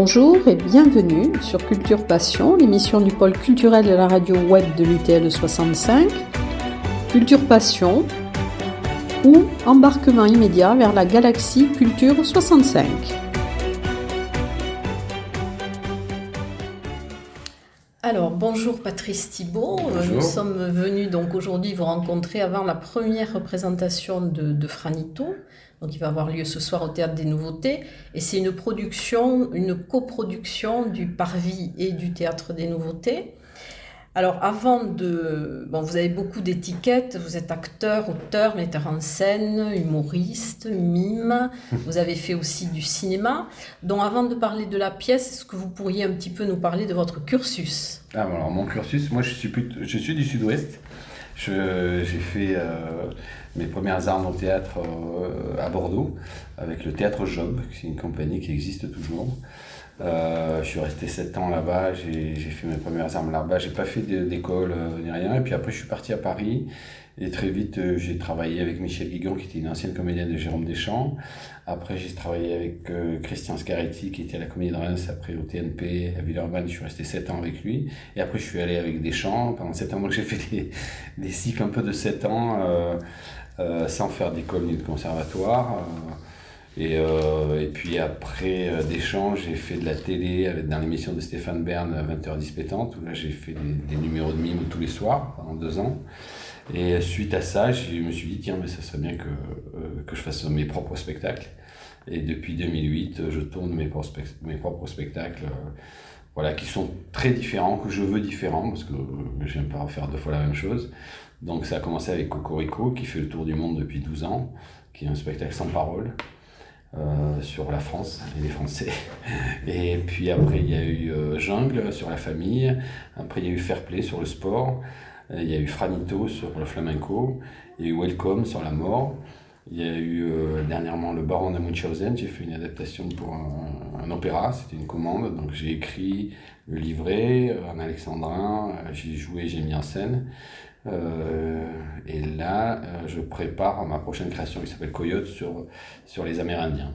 Bonjour et bienvenue sur Culture Passion, l'émission du pôle culturel de la radio web de l'UTL 65. Culture Passion ou embarquement immédiat vers la galaxie Culture 65. Alors bonjour Patrice Thibault, nous sommes venus donc aujourd'hui vous rencontrer avant la première représentation de, de Franito, donc il va avoir lieu ce soir au Théâtre des Nouveautés. Et c'est une production, une coproduction du Parvis et du Théâtre des Nouveautés. Alors avant de... Bon, vous avez beaucoup d'étiquettes, vous êtes acteur, auteur, metteur en scène, humoriste, mime, vous avez fait aussi du cinéma. Donc avant de parler de la pièce, est-ce que vous pourriez un petit peu nous parler de votre cursus? Ah, Alors mon cursus, moi je suis, je suis du sud-ouest. J'ai fait euh, mes premières armes au théâtre euh, à Bordeaux avec le Théâtre Job, qui est une compagnie qui existe toujours. Euh, je suis resté 7 ans là-bas, j'ai fait mes premières armes là-bas. J'ai pas fait d'école ni rien. Et puis après, je suis parti à Paris et très vite, euh, j'ai travaillé avec Michel Guigon, qui était une ancienne comédienne de Jérôme Deschamps. Après, j'ai travaillé avec euh, Christian Scaretti, qui était à la Comédie de Reims, après au TNP, à Villeurbanne. Je suis resté 7 ans avec lui. Et après, je suis allé avec Deschamps. Pendant 7 ans, donc j'ai fait des, des, cycles un peu de 7 ans, euh, euh, sans faire d'école ni de conservatoire. Et, euh, et, puis après Deschamps, j'ai fait de la télé dans l'émission de Stéphane Bern, 20h10 pétante, où là j'ai fait des, des, numéros de mime tous les soirs pendant deux ans. Et suite à ça, je me suis dit, tiens, mais ça serait bien que, euh, que je fasse mes propres spectacles. Et depuis 2008, je tourne mes, propres spectacles, euh, voilà, qui sont très différents, que je veux différents, parce que euh, j'aime pas faire deux fois la même chose. Donc ça a commencé avec Cocorico, qui fait le tour du monde depuis 12 ans, qui est un spectacle sans parole. Euh, sur la France et les Français. Et puis après, il y a eu euh, Jungle sur la famille. Après, il y a eu Fair Play sur le sport. Euh, il y a eu Franito sur le flamenco, il y a eu Welcome sur la mort, il y a eu euh, dernièrement Le Baron de Munchausen, j'ai fait une adaptation pour un, opéra, c'était une commande, donc j'ai écrit le livret en alexandrin, euh, j'ai joué, j'ai mis en scène. et là, je prépare ma prochaine création qui s'appelle Coyote sur, sur les Amérindiens.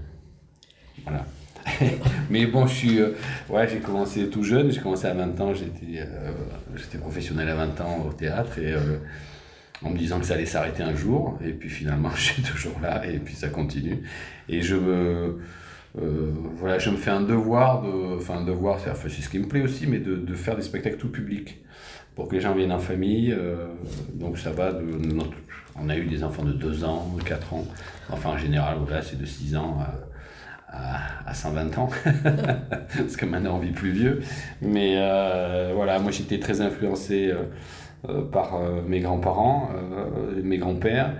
Voilà. mais bon, je euh, ouais, j'ai commencé tout jeune, j'ai commencé à 20 ans, j'étais, euh, j'étais professionnel à 20 ans au théâtre et euh, en me disant que ça allait s'arrêter un jour, et puis finalement je suis toujours là et puis ça continue. Et je me, voilà, je me fais un devoir de, devoir, c'est ce qui me plaît aussi, mais de, de, faire des spectacles tout public pour que les gens viennent en famille. donc ça va de on a eu des enfants de 2 ans, de 4 ans, enfin en général, voilà, c'est de 6 ans à, 120 ans, parce que maintenant on vit plus vieux. Mais euh, voilà, moi j'étais très influencé euh, euh, par mes grands-parents, mes grands-pères,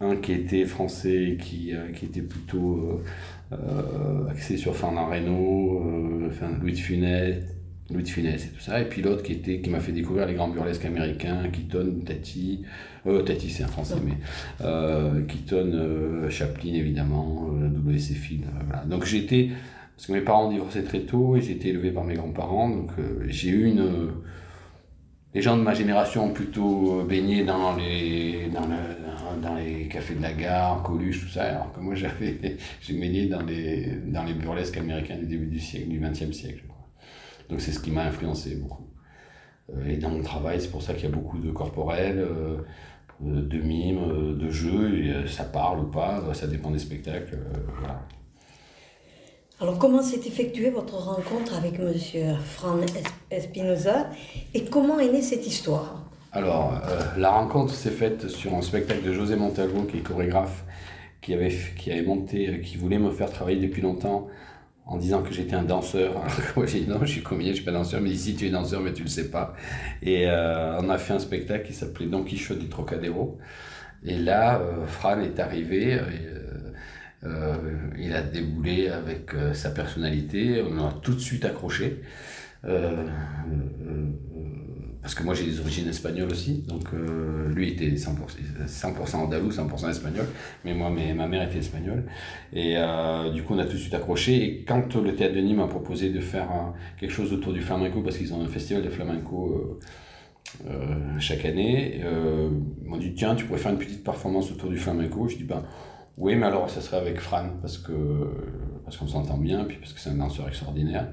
un qui était français qui, qui était plutôt axé sur Fernand Reynaud, Louis de Funès, Louis de Funès et tout ça, et puis l'autre qui, était, qui m'a fait découvrir les grands burlesques américains, Keaton, Tati, euh, Tati c'est un français, mais euh, Keaton, euh, Chaplin évidemment, euh, W.C. Field, euh, voilà. Donc j'étais, parce que mes parents ont divorcé très tôt et j'ai été élevé par mes grands-parents, donc j'ai eu une... les gens de ma génération ont plutôt baigné dans les, dans, le, dans, les cafés de la gare, Coluche, tout ça, alors que moi j'avais, j'ai baigné dans les, dans les burlesques américains du début du siècle, du XXe siècle. Donc c'est ce qui m'a influencé beaucoup. Euh, et dans mon travail, c'est pour ça qu'il y a beaucoup de corporels, euh, de mimes, euh, de jeux, et ça parle ou pas, ça dépend des spectacles. Voilà. Alors, comment s'est effectuée votre rencontre avec M. Fran Espinoza et comment est née cette histoire? Alors, la rencontre s'est faite sur un spectacle de José Montalvo, qui est chorégraphe, qui avait, qui avait monté, qui voulait me faire travailler depuis longtemps en disant que j'étais un danseur. moi j'ai dit non, je suis comédien, je suis pas danseur. Mais ici tu es danseur, mais tu le sais pas. Et euh, on a fait un spectacle qui s'appelait Don Quichotte du Trocadéro. Et là, euh, Fran est arrivé. Euh, il a déboulé avec sa personnalité. On a tout de suite accroché parce que moi j'ai des origines espagnoles aussi, donc euh, lui était 100%, 100% andalou, 100% espagnol, mais moi ma mère était espagnole, et euh, du coup on a tout de suite accroché, et quand le théâtre de Nîmes m'a proposé de faire quelque chose autour du flamenco, parce qu'ils ont un festival de flamenco euh, chaque année, ils m'ont dit tiens tu pourrais faire une petite performance autour du flamenco, je dis ben Oui, mais alors ça serait avec Fran, parce que parce qu'on s'entend bien, puis parce que c'est un danseur extraordinaire.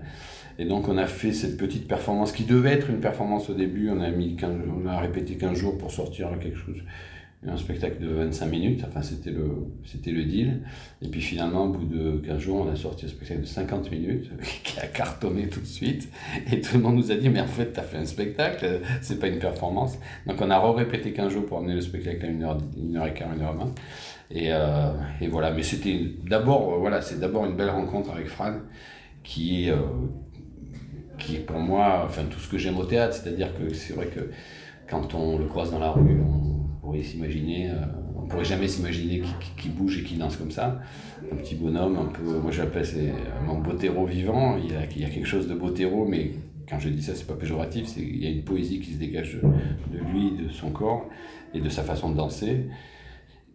Et donc on a fait cette petite performance qui devait être une performance au début. On a mis on a répété 15 jours pour sortir quelque chose, un spectacle de 25 minutes. Enfin c'était le c'était le deal. Et puis finalement au bout de 15 jours on a sorti un spectacle de 50 minutes qui a cartonné tout de suite. Et tout le monde nous a dit mais en fait tu as fait un spectacle, c'est pas une performance. Donc on a répété 15 jours pour amener le spectacle à 1h, 1h15, 1h20. Et, euh, et voilà, mais c'était d'abord, voilà, c'est d'abord une belle rencontre avec Fran, qui euh, qui est pour moi, enfin tout ce que j'aime au théâtre, c'est-à-dire que c'est vrai que quand on le croise dans la rue, on pourrait s'imaginer, euh, on pourrait jamais s'imaginer qu'il bouge et qu'il danse comme ça. Un petit bonhomme, un peu, moi j'appelle c'est un botéro vivant. Il y, a, quelque chose de botéro, mais quand je dis ça, c'est pas péjoratif. Il y a une poésie qui se dégage de lui, de son corps et de sa façon de danser.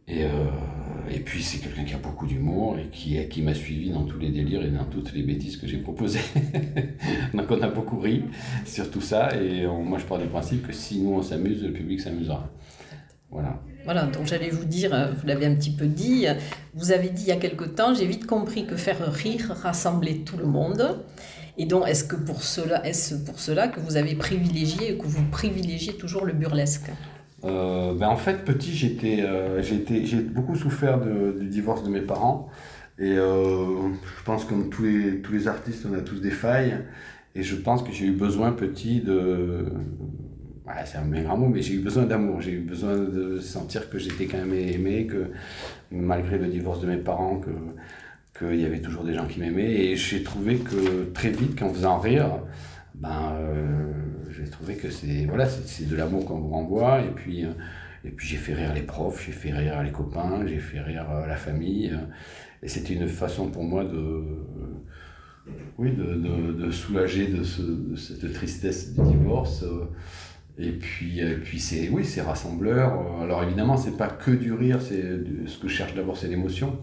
Et, euh, et puis c'est quelqu'un qui a beaucoup d'humour et qui, qui m'a suivi dans tous les délires et dans toutes les bêtises que j'ai proposées. Donc on a beaucoup ri sur tout ça et moi je pars du principe que si nous on s'amuse, le public s'amusera. Voilà. Voilà, donc j'allais vous dire, euh, vous l'avez un petit peu dit, vous avez dit il y a quelque temps, j'ai vite compris que faire rire rassemblait tout le monde. Et donc, est-ce que pour cela, est-ce pour cela que vous avez privilégié, que vous privilégiez toujours le burlesque? Euh, ben en fait, petit, j'étais, euh, j'ai beaucoup souffert du divorce de mes parents. Et euh, je pense comme tous les, tous les artistes, on a tous des failles. Et je pense que j'ai eu besoin petit de... c'est un bien grand mot, mais j'ai eu besoin d'amour. J'ai eu besoin de sentir que j'étais quand même aimé, que malgré le divorce de mes parents, que qu'il y avait toujours des gens qui m'aimaient. Et j'ai trouvé que très vite, qu'en faisant rire, ben, euh, j'ai trouvé que c'est voilà, de l'amour qu'on vous renvoie. Et puis, euh, et puis j'ai fait rire les profs, j'ai fait rire les copains, j'ai fait rire euh, la famille. et c'était une façon pour moi de, oui, de, de, soulager de, ce, de, cette tristesse du divorce. Et puis, et puis c'est oui, c'est rassembleur. Alors évidemment, c'est pas que du rire. C'est ce que je cherche d'abord, c'est l'émotion.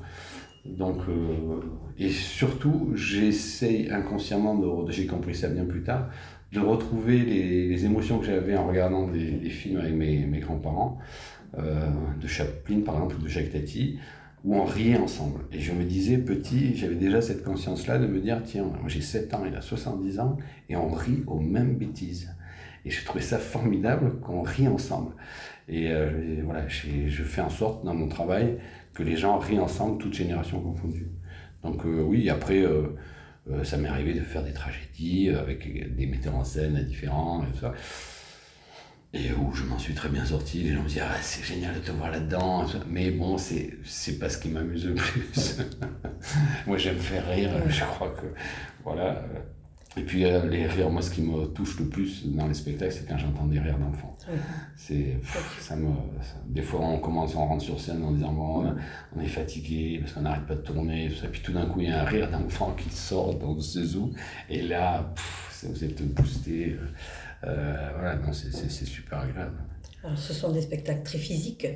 Donc, euh, et surtout, j'essaye inconsciemment, de, j'ai compris ça bien plus tard, de retrouver les, émotions que j'avais en regardant des, films avec mes, grands-parents, euh, de Chaplin par exemple, ou de Jacques Tati, où on riait ensemble. Et je me disais, petit, j'avais déjà cette conscience-là de me dire, tiens, j'ai 7 ans, il a 70 ans, et on rit aux mêmes bêtises. Et je trouvais ça formidable qu'on rit ensemble. Et, euh, voilà, je fais en sorte dans mon travail que les gens rient ensemble, toutes générations confondues. Donc euh, oui, après, euh, ça m'est arrivé de faire des tragédies avec des metteurs en scène différents et tout ça. Et où je m'en suis très bien sorti, les gens me disent ah, c'est génial de te voir là-dedans. Mais bon, c'est, c'est pas ce qui m'amuse le plus. Moi j'aime faire rire, je crois que voilà. Et puis euh, les rires, moi ce qui me touche le plus dans les spectacles, c'est quand j'entends des rires d'enfants. C'est, ça me, des fois on commence, on rentre sur scène en disant bon, on est fatigué parce qu'on n'arrête pas de tourner, et puis tout d'un coup il y a un rire d'enfant qui sort dans ce où, et là, vous êtes boosté. Euh, euh, voilà, non, c'est, c'est, super agréable. Alors, ce sont des spectacles très physiques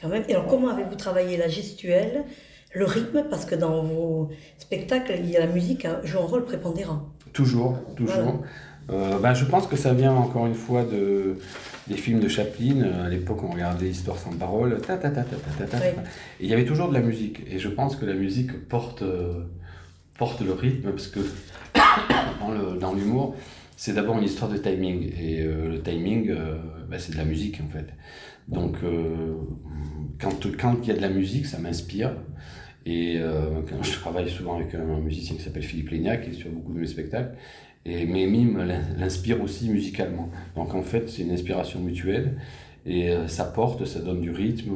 quand même. Et alors comment avez-vous travaillé la gestuelle, le rythme, parce que dans vos spectacles, il y a la musique hein, joue un rôle prépondérant. Toujours, toujours. Euh, ben, je pense que ça vient encore une fois de, des films de Chaplin. À l'époque, on regardait Histoire sans parole. Ta, ta, ta, ta, ta, Et il y avait toujours de la musique. Et je pense que la musique porte, euh, porte le rythme parce que dans l'humour, c'est d'abord une histoire de timing. Et euh, le timing, ben, c'est de la musique en fait. Donc, quand, quand il y a de la musique, ça m'inspire. Et euh, je travaille souvent avec un musicien qui s'appelle Philippe Léniac, qui est sur beaucoup de mes spectacles. Et mes mimes l'inspirent aussi musicalement. Donc en fait, c'est une inspiration mutuelle. Et euh, ça porte, ça donne du rythme.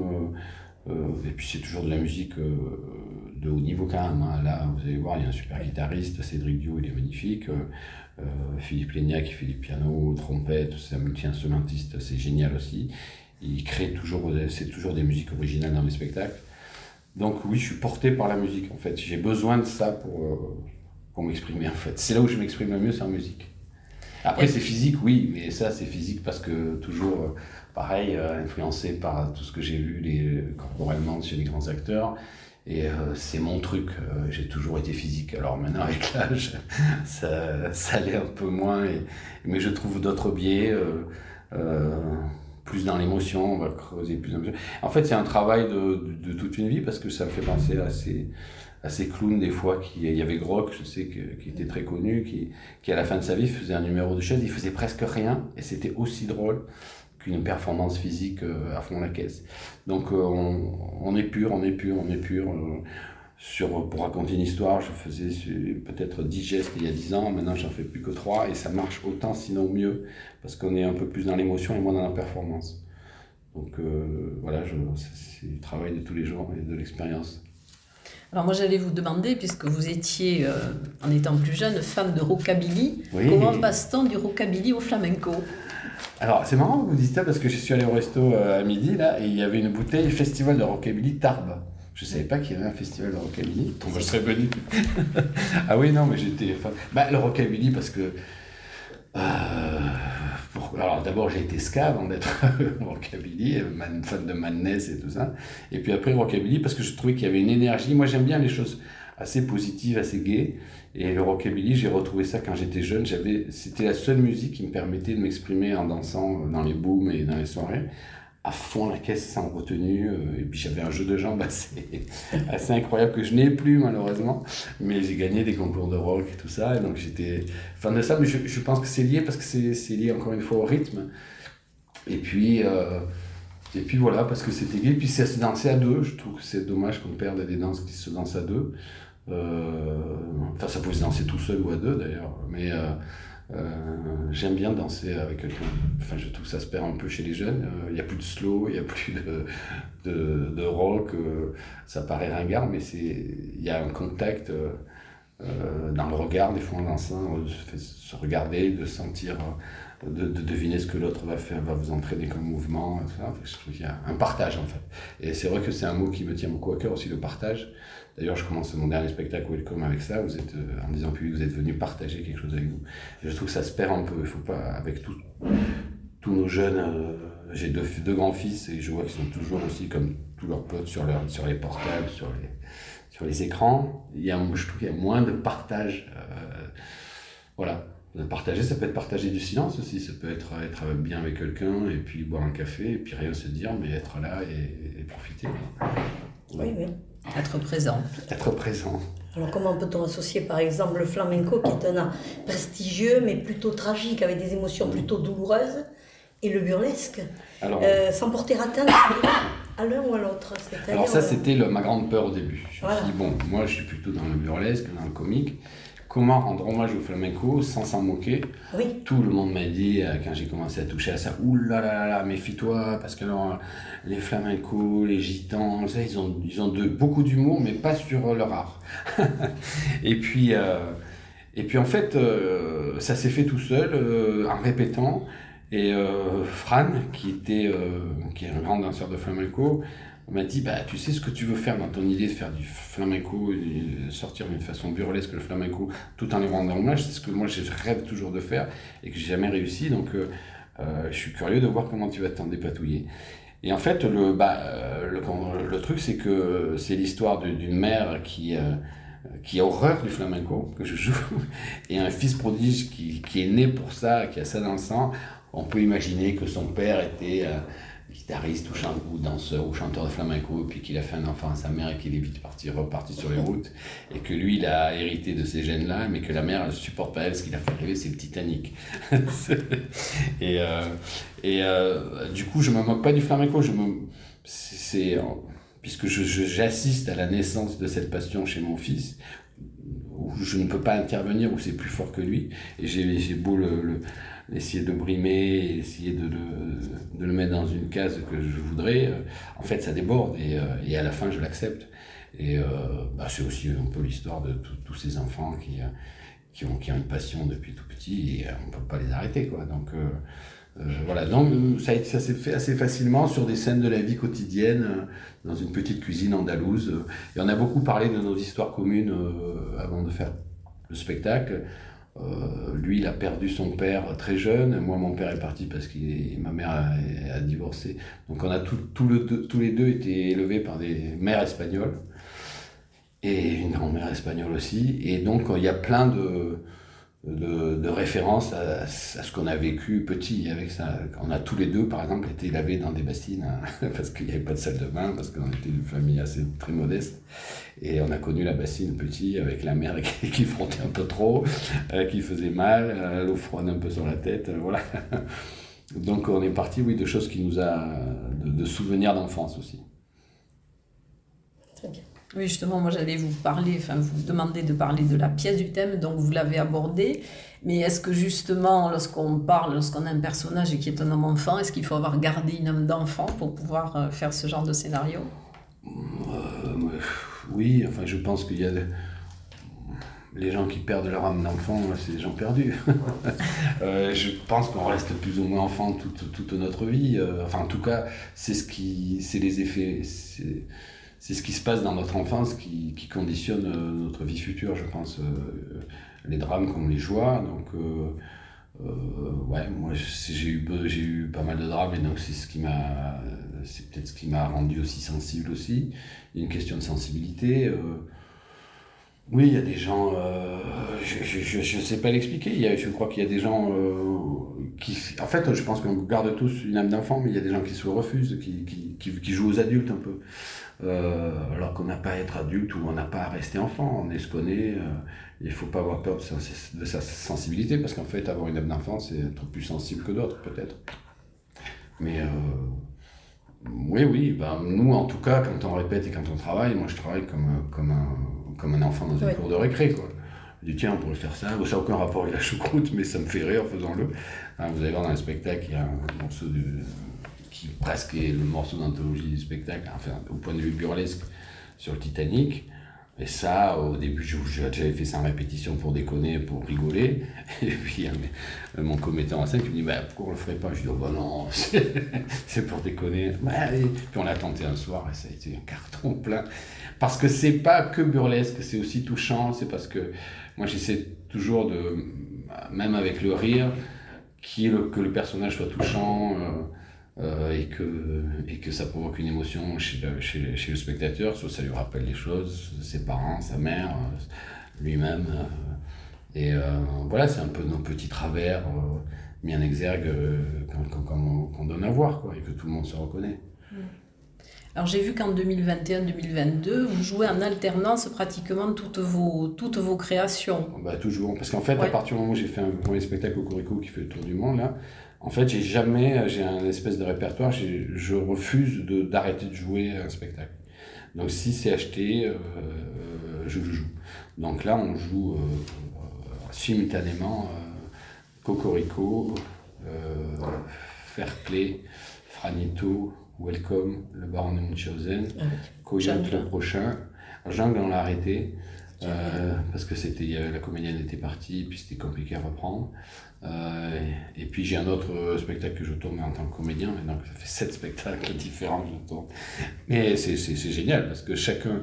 Euh, et puis c'est toujours de la musique de haut niveau quand même. Hein. Là, vous allez voir, il y a un super guitariste, Cédric Dio, il est magnifique. Philippe Léniac, qui fait du piano, trompette, c'est un multi-instrumentiste, c'est génial aussi. Il crée toujours, c'est toujours des musiques originales dans mes spectacles. Donc oui, je suis porté par la musique en fait. J'ai besoin de ça pour, euh, pour m'exprimer en fait. C'est là où je m'exprime le mieux, c'est en musique. Après c'est physique, oui, mais ça c'est physique parce que toujours euh, pareil, euh, influencé par tout ce que j'ai vu les, corporellement chez les grands acteurs. Et c'est mon truc, j'ai toujours été physique. Alors maintenant avec l'âge, ça, ça l'est un peu moins, mais je trouve d'autres biais plus dans l'émotion, on va creuser plus dans En fait, c'est un travail de, toute une vie parce que ça me fait penser à ces, clowns des fois. Qui, il y avait Grock, je sais, qui était très connu, qui, à la fin de sa vie faisait un numéro de chaise, il faisait presque rien et c'était aussi drôle qu'une performance physique euh, à fond la caisse. Donc euh, on, est pur, on est pur, on est pur. Euh, sur, pour raconter une histoire, je faisais peut-être 10 gestes il y a 10 ans, maintenant j'en fais plus que 3 et ça marche autant sinon mieux parce qu'on est un peu plus dans l'émotion et moins dans la performance. Donc voilà, c'est le travail de tous les jours et de l'expérience. Alors moi j'allais vous demander, puisque vous étiez, en étant plus jeune, fan de rockabilly, comment passe-t-on du rockabilly au flamenco? Alors, c'est marrant que vous dites ça parce que je suis allé au resto euh, à midi là et il y avait une bouteille Festival de Rockabilly Tarbes. Je savais pas qu'il y avait un festival de Rockabilly. Donc, je serais venu. ah oui, non, mais j'étais fan. Bah, le Rockabilly parce que. Euh, alors d'abord j'ai été ska avant d'être rockabilly, fan de Madness et tout ça. Et puis après rockabilly parce que je trouvais qu'il y avait une énergie. Moi j'aime bien les choses assez positives, assez gaies. Et le rockabilly, j'ai retrouvé ça quand j'étais jeune. J'avais, c'était la seule musique qui me permettait de m'exprimer en dansant dans les booms et dans les soirées à fond la caisse sans retenue. Euh, et puis j'avais un jeu de jambes assez, assez incroyable que je n'ai plus malheureusement. Mais j'ai gagné des concours de rock et tout ça. Et donc j'étais fan de ça. Mais je, je pense que c'est lié parce que c'est, lié encore une fois au rythme. Et puis, euh, et puis voilà, parce que c'était. Et puis c'est se danser à deux. Je trouve que c'est dommage qu'on perde des danses qui se dansent à deux. Euh, enfin, ça pouvait se danser tout seul ou à deux d'ailleurs, mais j'aime bien danser avec quelqu'un. Enfin, je trouve que ça se perd un peu chez les jeunes. Il n'y a plus de slow, il n'y a plus de, de, de rock. ça paraît ringard, mais il y a un contact dans le regard, des fois en dansant, de se regarder, de sentir, de, de, deviner ce que l'autre va faire, va vous entraîner comme mouvement. Je trouve qu'il y a un partage en fait. Et c'est vrai que c'est un mot qui me tient beaucoup à cœur aussi, le partage. D'ailleurs, je commence mon dernier spectacle Welcome avec ça. Vous êtes, euh, en disant public, vous êtes venu partager quelque chose avec vous. je trouve que ça se perd un peu. Il faut pas, avec tous nos jeunes, euh, j'ai deux, deux grands-fils et je vois qu'ils sont toujours aussi comme tous leurs potes sur, leur, sur les portables, sur les, sur les écrans. Il y a, je trouve qu'il y a moins de partage. Euh, voilà. Partager, ça peut être partager du silence aussi. Ça peut être être bien avec quelqu'un et puis boire un café et puis rien se dire, mais être là et, profiter. Oui, oui. Être présent. Être présent. Alors comment peut-on associer par exemple le flamenco qui est un art prestigieux mais plutôt tragique avec des émotions plutôt douloureuses et le burlesque euh, sans porter atteinte à l'un ou à l'autre Alors ça c'était ma grande peur au début. Je me suis dit bon moi je suis plutôt dans le burlesque, dans le comique comment rendre hommage au flamenco sans s'en moquer. Oui. Tout le monde m'a dit, euh, quand j'ai commencé à toucher à ça, oulala, là là là, méfie-toi, parce que les flamencos, les gitans, ils ont, ils ont de, beaucoup d'humour, mais pas sur leur art. et, puis, euh, et puis, en fait, euh, ça s'est fait tout seul, en répétant. Et Fran, qui, était, qui est un grand danseur de flamenco, on m'a dit, bah, tu sais ce que tu veux faire dans ton idée de faire du flamenco, sortir d'une façon burlesque le flamenco, tout en lui rendant hommage, c'est ce que moi je rêve toujours de faire et que j'ai jamais réussi. Donc euh, euh, je suis curieux de voir comment tu vas t'en dépatouiller. Et en fait, le, bah, euh, le, le, truc, c'est que c'est l'histoire d'une mère qui, qui a horreur du flamenco, que je joue, et un fils prodige qui, qui, est né pour ça, qui a ça dans le sang. On peut imaginer que son père était guitariste ou, ou danseur ou chanteur de flamenco, puis qu'il a fait un enfant à sa mère et qu'il est vite parti, reparti sur les routes, et que lui, il a hérité de ces gènes-là, mais que la mère, elle supporte pas elle, ce qu'il a fait rêver, c'est le Titanic. et euh, et euh, du coup, je me moque pas du flamenco, je me, c'est, puisque j'assiste à la naissance de cette passion chez mon fils, où je ne peux pas intervenir, où c'est plus fort que lui, et j'ai beau le essayer de brimer, essayer de le, de le, mettre dans une case que je voudrais, euh, en fait ça déborde et, euh, et à la fin je l'accepte. Et euh, bah, c'est aussi un peu l'histoire de tous ces enfants qui, qui, ont, qui ont une passion depuis tout petit et on ne peut pas les arrêter. Quoi. Donc voilà, donc ça, ça s'est fait assez facilement sur des scènes de la vie quotidienne, dans une petite cuisine andalouse. Et on a beaucoup parlé de nos histoires communes avant de faire le spectacle. Euh, lui, il a perdu son père très jeune. Moi, mon père est parti parce que ma mère a, divorcé. Donc, on a tous les deux été élevés par des mères espagnoles et une grand-mère espagnole aussi. Et donc, il y a plein de, de, référence à, ce qu'on a vécu petit avec ça. On a tous les deux, par exemple, été lavés dans des bassines hein, parce qu'il n'y avait pas de salle de bain, parce qu'on était une famille assez très modeste. Et on a connu la bassine petit avec la mer qui, frottait un peu trop, euh, qui faisait mal, euh, l'eau froide un peu sur la tête, euh, voilà. Donc on est parti, oui, de choses qui nous a, de, de souvenirs d'enfance aussi. Oui, justement, moi j'allais vous parler, enfin vous demander de parler de la pièce du thème, donc vous l'avez abordé. Mais est-ce que justement, lorsqu'on parle, lorsqu'on a un personnage qui est un homme enfant, est-ce qu'il faut avoir gardé une âme d'enfant pour pouvoir euh, faire ce genre de scénario? Euh, Oui, enfin je pense qu'il y a les gens qui perdent leur âme d'enfant, c'est des gens perdus. Euh, je pense qu'on reste plus ou moins enfant toute, toute notre vie. enfin, en tout cas, c'est ce qui, c'est les effets c'est ce qui se passe dans notre enfance qui, conditionne euh, notre vie future, je pense. Euh, les drames comme les joies. Donc, euh, ouais, moi j'ai eu, j'ai eu pas mal de drames et donc c'est ce qui m'a, c'est peut-être ce qui m'a rendu aussi sensible aussi. Il y a une question de sensibilité. Oui, il y a des gens, je ne sais pas l'expliquer, je crois qu'il y a des gens qui... En fait, je pense qu'on garde tous une âme d'enfant, mais il y a des gens qui se refusent, qui, qui, qui, jouent aux adultes un peu. Euh, alors qu'on n'a pas à être adulte ou on n'a pas à rester enfant, on est ce qu'on est. Euh, il ne faut pas avoir peur de sa, sensibilité, parce qu'en fait, avoir une âme d'enfant, c'est être plus sensible que d'autres, peut-être. Mais euh, oui, oui, ben, nous, en tout cas, quand on répète et quand on travaille, moi, je travaille comme, comme, un, comme un enfant dans une cour de récré, quoi. Je dis, tiens, on pourrait faire ça. Ça n'a aucun rapport avec la choucroute, mais ça me fait rire en faisant-le. Hein, vous allez voir dans le spectacle, il y a un morceau de, qui presque est le morceau d'anthologie du spectacle, enfin, au point de vue burlesque, sur le Titanic. Et ça, au début, j'avais fait ça en répétition pour déconner, pour rigoler. Et puis, euh, mon commettant en scène qui me dit bah, Pourquoi on le ferait pas? Je dis oh, bah non, c'est pour déconner. Puis on l'a tenté un soir et ça a été un carton plein. Parce que c'est pas que burlesque, c'est aussi touchant. C'est parce que moi, j'essaie toujours de, même avec le rire, que le personnage soit touchant. Euh, euh, et, que, et que ça provoque une émotion chez le, chez, spectateur, soit ça lui rappelle les choses, ses parents, sa mère, euh, lui-même. Et voilà, c'est un peu nos petits travers mis en exergue qu'on donne à voir, quoi, et que tout le monde se reconnaît. Mm. Alors j'ai vu qu'en 2021-2022, vous jouez en alternance pratiquement toutes vos, toutes vos créations. Bah, toujours, parce qu'en fait, à partir du moment où j'ai fait un premier spectacle au Corico qui fait le tour du monde, là, en fait, j'ai jamais, j'ai un espèce de répertoire, je refuse d'arrêter de, jouer un spectacle. Donc si c'est acheté, euh, je le joue. Donc là, on joue euh, simultanément euh, Cocorico, Fair Play, Franito, Welcome, Le Baron de Munchausen, ah, le prochain. Jungle, on l'a arrêté. parce que c'était la comédienne était partie, puis c'était compliqué à reprendre. Euh, et puis j'ai un autre spectacle que je tourne en tant que comédien, et donc ça fait sept spectacles différents que je tourne. Mais c'est génial parce que chacun,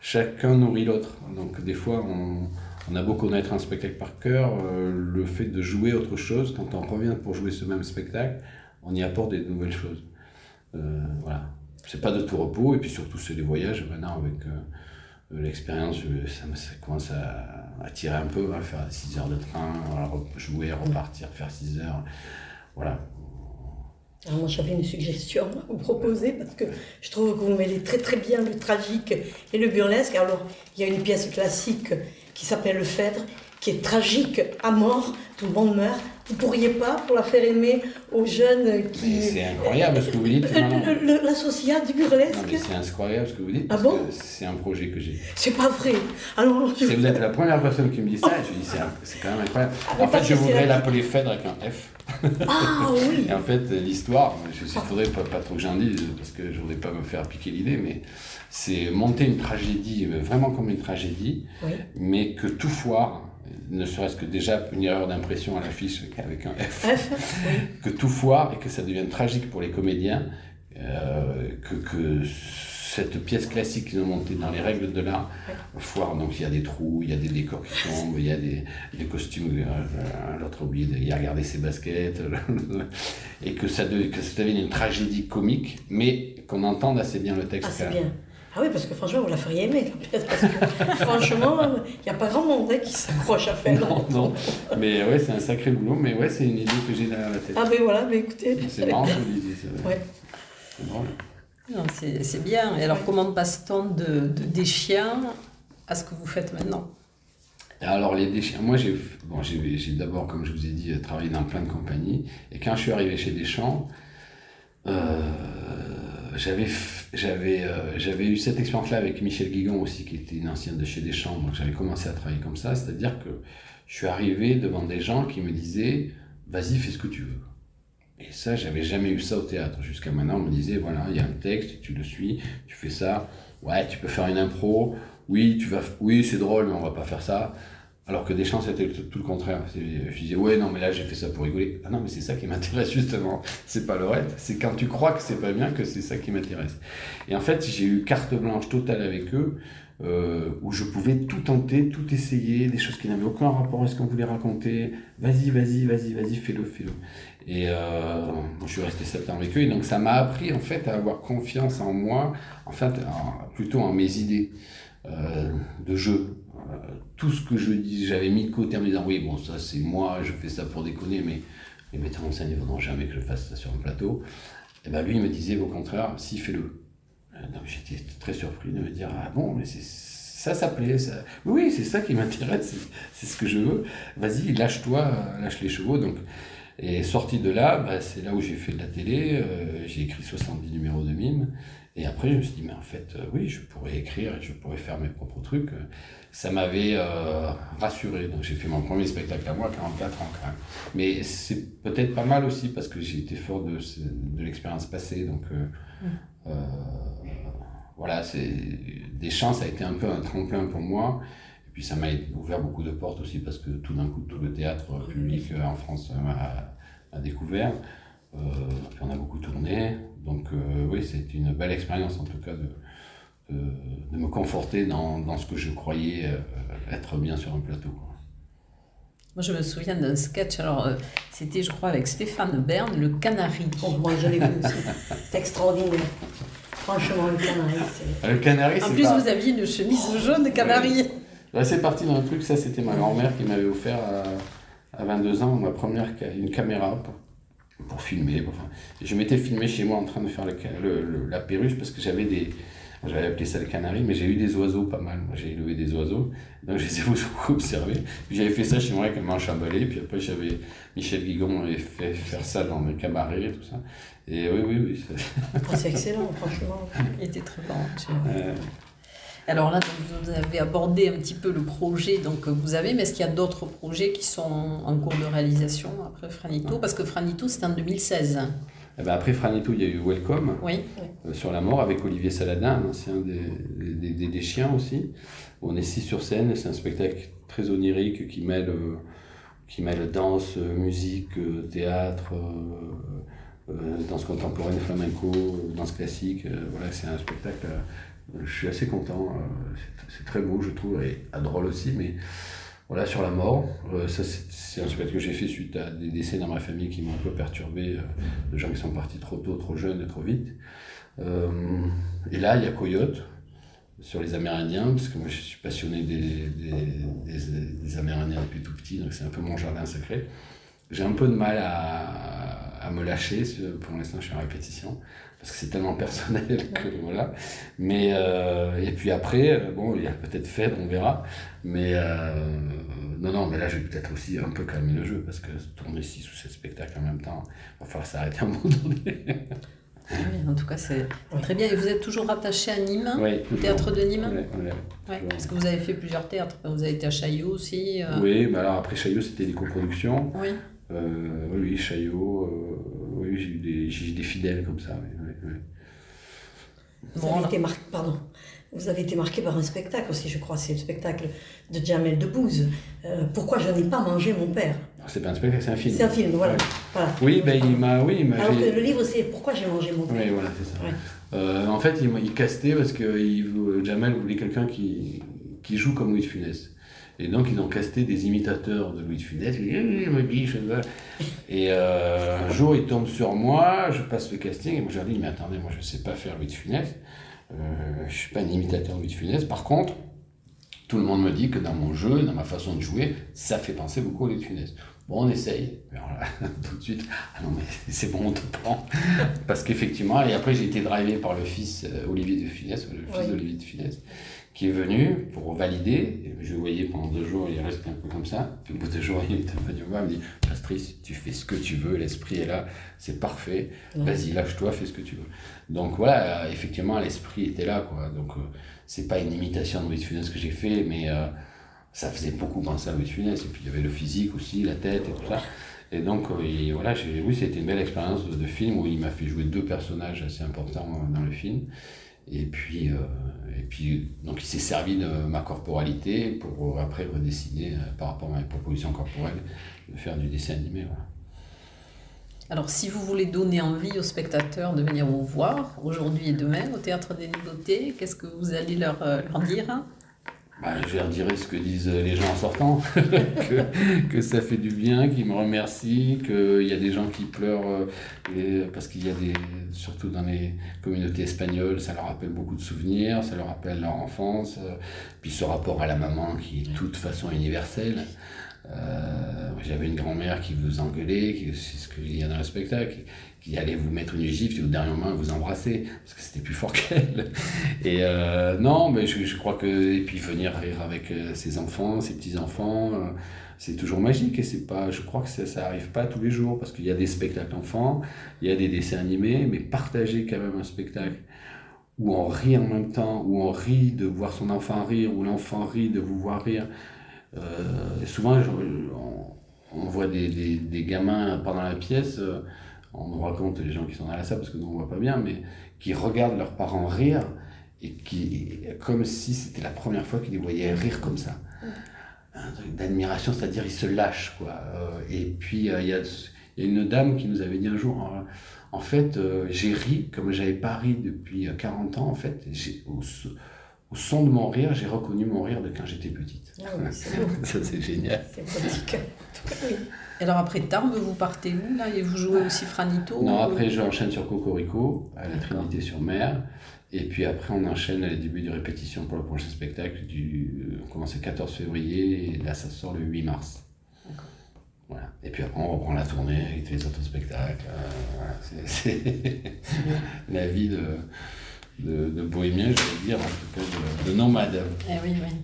chacun nourrit l'autre. Donc des fois, on, on, a beau connaître un spectacle par cœur, euh, le fait de jouer autre chose, quand on revient pour jouer ce même spectacle, on y apporte des nouvelles choses. Euh, voilà. C'est pas de tout repos, et puis surtout c'est des voyages maintenant avec l'expérience, ça, commence à, tirer un peu, à faire 6 heures de train, jouer, repartir, faire 6 heures. Voilà. Alors moi j'avais une suggestion à vous proposer parce que je trouve que vous mêlez très très bien le tragique et le burlesque. Alors il y a une pièce classique qui s'appelle Le Phèdre qui est tragique à mort, tout le monde meurt. Vous pourriez pas, pour la faire aimer aux jeunes qui. C'est incroyable ce que vous dites. L'associat du burlesque. c'est incroyable ce que vous dites. Ah bon C'est un projet que j'ai. C'est pas vrai. Alors, je... Vous êtes la première personne qui me dit ça, et je dis c'est quand même incroyable. Ah, en fait, je voudrais l'appeler Phèdre avec un F. Ah oui Et en fait, l'histoire, je ne faudrait pas, pas trop que j'en dise, parce que je voudrais pas me faire piquer l'idée, mais c'est monter une tragédie, vraiment comme une tragédie, mais que tout foire ne serait-ce que déjà une erreur d'impression à l'affiche avec un F, que tout foire et que ça devienne tragique pour les comédiens, euh, que, que, cette pièce classique qu'ils ont montée dans les règles de l'art foire. Donc il y a des trous, il y a des décors qui tombent, il y a des, des costumes, euh, l'autre oublié, il a regardé ses baskets, et que ça, que ça devienne une tragédie comique, mais qu'on entende assez bien le texte. Ah. Ah oui, parce que franchement, vous la feriez aimer, parce que franchement, il n'y a pas grand monde hein, qui s'accroche à faire. Non, non. Mais ouais, c'est un sacré boulot, mais ouais, c'est une idée que j'ai derrière la tête. Ah ben voilà, mais écoutez. C'est marrant, je vous disais, c'est Ouais. C'est bien. Et alors, comment passe-t-on de, de, des chiens à ce que vous faites maintenant? Alors les déchets, moi j'ai bon, d'abord, comme je vous ai dit, travaillé dans plein de compagnies. Et quand je suis arrivé chez Deschamps, euh, j'avais j'avais euh, j'avais eu cette expérience-là avec Michel Guigon aussi, qui était une ancienne de chez Deschamps. Donc j'avais commencé à travailler comme ça, c'est-à-dire que je suis arrivé devant des gens qui me disaient, vas-y, fais ce que tu veux. Et ça, j'avais jamais eu ça au théâtre. Jusqu'à maintenant, on me disait, voilà, il y a un texte, tu le suis, tu fais ça. Ouais, tu peux faire une impro. Oui, tu vas, oui, c'est drôle, mais on va pas faire ça. Alors que Deschamps, c'était tout, le contraire. Je disais, ouais, non, mais là, j'ai fait ça pour rigoler. Ah non, mais c'est ça qui m'intéresse, justement. C'est pas le reste. C'est quand tu crois que c'est pas bien que c'est ça qui m'intéresse. Et en fait, j'ai eu carte blanche totale avec eux, euh, où je pouvais tout tenter, tout essayer, des choses qui n'avaient aucun rapport à ce qu'on voulait raconter. Vas-y, vas-y, vas-y, vas-y, fais-le, fais-le. Et euh, je suis resté sept ans avec eux, et donc ça m'a appris, en fait, à avoir confiance en moi, en fait, plutôt en mes idées euh, de jeu tout ce que je dis, j'avais mis de côté en me disant oui, bon, ça c'est moi, je fais ça pour déconner, mais les metteurs en scène ne voudront jamais que je fasse ça sur un plateau. Et bien lui, il me disait au contraire, si, fais-le. Euh, j'étais très surpris de me dire ah bon, mais c'est ça, ça plaît. Ça... Oui, c'est ça qui m'intéresse, c'est ce que je veux. Vas-y, lâche-toi, lâche les chevaux. Donc, et sorti de là, bah, c'est là où j'ai fait de la télé. Euh, j'ai écrit 70 numéros de mime. Et après, je me suis dit, mais en fait, oui, je pourrais écrire, je pourrais faire mes propres trucs ça m'avait euh, rassuré. Donc j'ai fait mon premier spectacle à moi, 44 ans quand même. Mais c'est peut-être pas mal aussi parce que j'ai été fort de, de l'expérience passée. Donc euh, mm. euh, voilà, c'est des chances, ça a été un peu un tremplin pour moi. Et puis ça m'a ouvert beaucoup de portes aussi parce que tout d'un coup, tout le théâtre public en France m'a découvert. Puis on a beaucoup tourné. Donc oui, c'était une belle expérience en tout cas de, de, me conforter dans, dans, ce que je croyais euh, être bien sur un plateau. Moi, je me souviens d'un sketch, alors euh, c'était, je crois, avec Stéphane Bern, le canari. Oh, moi, je l'ai vu. C'est extraordinaire. Franchement, le canari, c'est. Le canari, En plus, vous aviez une chemise jaune canari. c'est parti d'un truc, ça, c'était ma grand-mère qui m'avait offert à, à, 22 ans, ma première une caméra pour, filmer. Enfin, je m'étais filmé chez moi en train de faire le, la perruche parce que j'avais des j'avais appelé ça le canari, mais j'ai eu des oiseaux pas mal. J'ai élevé des oiseaux, donc je les ai beaucoup observés. j'avais fait ça chez moi avec un manche à balai, puis après j'avais Michel Guigon avait fait faire ça dans mes cabarets et tout ça. Et oui, oui, oui. Ah, c'est excellent, franchement. Il était très bon. Alors là, vous avez abordé un petit peu le projet donc, que vous avez, mais est-ce qu'il y a d'autres projets qui sont en cours de réalisation après Franito Parce que Franito, c'est en 2016. Eh ben, après Franito, il y a eu Welcome euh, sur la mort avec Olivier Saladin, un ancien des, des, des, chiens aussi. On est six sur scène, c'est un spectacle très onirique qui mêle, euh, qui mêle danse, musique, théâtre, euh, danse contemporaine, flamenco, danse classique. voilà, c'est un spectacle, je suis assez content, c'est très beau je trouve, et drôle aussi, mais voilà, sur la mort. Euh, ça, c'est un spectacle que j'ai fait suite à des décès dans ma famille qui m'ont un peu perturbé, euh, de gens qui sont partis trop tôt, trop jeunes et trop vite. Euh, et là, il y a Coyote, sur les Amérindiens, parce que moi je suis passionné des, des, Amérindiens depuis tout petit, donc c'est un peu mon jardin secret. J'ai un peu de mal à, à me lâcher, pour l'instant je suis en répétition, parce que c'est tellement personnel que voilà. Mais, et puis après, bon, il y a peut-être fait, on verra. Mais euh, non, non, mais là, je vais peut-être aussi un peu calmer le jeu parce que tourner 6 ou 7 spectacles en même temps, il va falloir s'arrêter à un moment donné. Ah oui, en tout cas, c'est très bien. Et vous êtes toujours rattaché à Nîmes, oui, au théâtre de Nîmes Oui, Parce que vous avez fait plusieurs théâtres. Vous avez été à Chaillot aussi. Euh... Oui, mais alors après Chaillot, c'était des coproductions. Oui. Euh, oui, Chaillot, euh, oui, j'ai eu des, des, fidèles comme ça. Oui, oui, Bon, ça a été marqué, pardon. Vous avez été marqué par un spectacle aussi, je crois, c'est le spectacle de Jamel Debbouze. Euh, pourquoi je n'ai pas mangé mon père? C'est pas un spectacle, c'est un film. C'est un film, voilà. Oui, ben, il m'a. Oui, Alors que le livre, c'est Pourquoi j'ai mangé mon père? Oui, voilà, c'est ça. Euh, en fait, il, il castait parce que il, Jamel voulait quelqu'un qui, qui joue comme Louis de Funès. Et donc, ils ont casté des imitateurs de Louis de Funès. Et euh, un jour, il tombe sur moi, je passe le casting, et moi, je leur dis Mais attendez, moi, je ne sais pas faire Louis de Funès. je ne suis pas un imitateur de Louis de Funès. Par contre, tout le monde me dit que dans mon jeu, dans ma façon de jouer, ça fait penser beaucoup à Louis de Funès. Bon, on essaye. tout de suite, ah non, mais c'est bon, on te prend. Parce qu'effectivement, et après, j'ai été drivé par le fils euh, Olivier de Funès, le fils d'Olivier de Funès, qui est venu pour valider. Je le voyais pendant deux jours, il reste un peu comme ça. Au bout de deux jours, il est venu me voir, il me dit Patrice, tu fais ce que tu veux, l'esprit est là, c'est parfait. Vas-y, lâche-toi, fais ce que tu veux. Donc voilà, effectivement, l'esprit était là, quoi. Donc, euh, c'est pas une imitation de Louis de Funès que j'ai fait, mais. Euh, ça faisait beaucoup penser à Louis Funès. Et puis il y avait le physique aussi, la tête et tout ça. Et donc, euh, voilà, oui, c'était une belle expérience de, film où il m'a fait jouer deux personnages assez importants dans le film. Et puis, euh, et puis donc il s'est servi de ma corporalité pour après redessiner euh, par rapport à mes propositions corporelles, de faire du dessin animé. Alors, si vous voulez donner envie aux spectateurs de venir vous voir aujourd'hui et demain au Théâtre des Nouveautés, qu'est-ce que vous allez leur, leur dire bah, je leur dirai ce que disent les gens en sortant, que, ça fait du bien, qu'ils me remercient, qu'il y a des gens qui pleurent, euh, parce qu'il y a des, surtout dans les communautés espagnoles, ça leur rappelle beaucoup de souvenirs, ça leur rappelle leur enfance, euh, puis ce rapport à la maman qui est toute façon universelle. Euh, j'avais une grand-mère qui vous engueulait, c'est ce qu'il y a dans le spectacle, qui allait vous mettre une gifle et au dernier moment vous embrasser parce que c'était plus fort qu'elle. Et euh, non, mais je, crois que et puis venir rire avec euh, ses enfants, ses petits enfants, euh, c'est toujours magique et pas, je crois que ça, ça pas tous les jours parce qu'il y a des spectacles enfants, il y a des dessins animés, mais partager quand même un spectacle où on rit en même temps, où on rit de voir son enfant rire, où l'enfant rit de vous voir rire. Souvent, on, voit des, des, des, gamins pendant la pièce on nous raconte les gens qui sont dans la salle parce que nous on voit pas bien, mais qui regardent leurs parents rire et qui, comme si c'était la première fois qu'ils les voyaient rire comme ça. Un truc d'admiration, c'est-à-dire ils se lâchent quoi. Euh, et puis euh, il y, a une dame qui nous avait dit un jour, en fait, euh, j'ai ri comme j'avais pas ri depuis 40 ans. En fait, au, au, son de mon rire, j'ai reconnu mon rire de quand j'étais petite. Ah ça c'est génial. C'est alors après Tarbes, vous partez où là? Et vous jouez aussi Franito Non, après je enchaîne sur Cocorico, à la Trinité-sur-Mer. Et puis après on enchaîne à les débuts de répétition pour le prochain spectacle. Du... On commence le 14 février et là ça sort le 8 mars. Voilà. Et puis après on reprend la tournée avec tous les autres spectacles. Euh, c'est la vie de, de, de, bohémien, je veux dire, en tout cas de, de nomade. Eh oui, oui.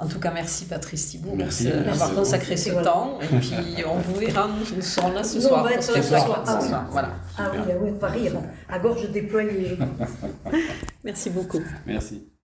En tout cas, merci Patrice Thibault merci, d'avoir consacré ce temps. Et puis, on vous verra, nous serons là ce soir. On va être ce soir. Ah, oui. Voilà. Ah oui, on va rire, à gorge déployée. merci beaucoup. Merci.